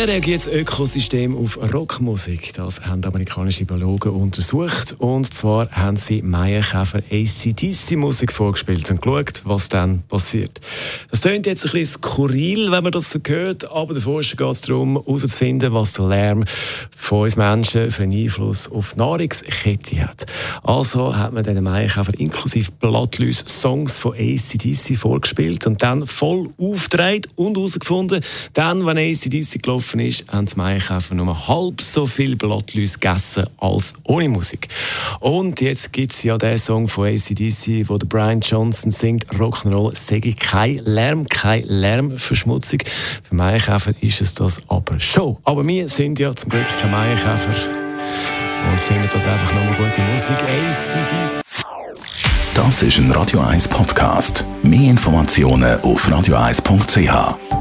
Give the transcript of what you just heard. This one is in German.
Wie reagiert das Ökosystem auf Rockmusik? Das haben amerikanische Biologen untersucht. Und zwar haben sie Maienkäfer ACDC-Musik vorgespielt und geschaut, was dann passiert. Das klingt jetzt ein bisschen skurril, wenn man das so hört, aber der Forscher geht es darum, herauszufinden, was der Lärm von uns Menschen für einen Einfluss auf die Nahrungskette hat. Also hat man den Maienkäfer inklusive Blattläuse Songs von ACDC vorgespielt und dann voll aufgedreht und herausgefunden, dann, wenn ACDC gelaufen ist, haben die Maienkäfer nur halb so viel Blattläuse gegessen als ohne Musik. Und jetzt gibt es ja den Song von ACDC, wo der Brian Johnson singt, Rock'n'Roll, sage kein Lärm, keine Lärmverschmutzung. Für Maienkäfer ist es das aber schon. Aber wir sind ja zum Glück keine Maienkäfer und finden das einfach nur gute Musik. ACDC. Das ist ein Radio 1 Podcast. Mehr Informationen auf radio1.ch.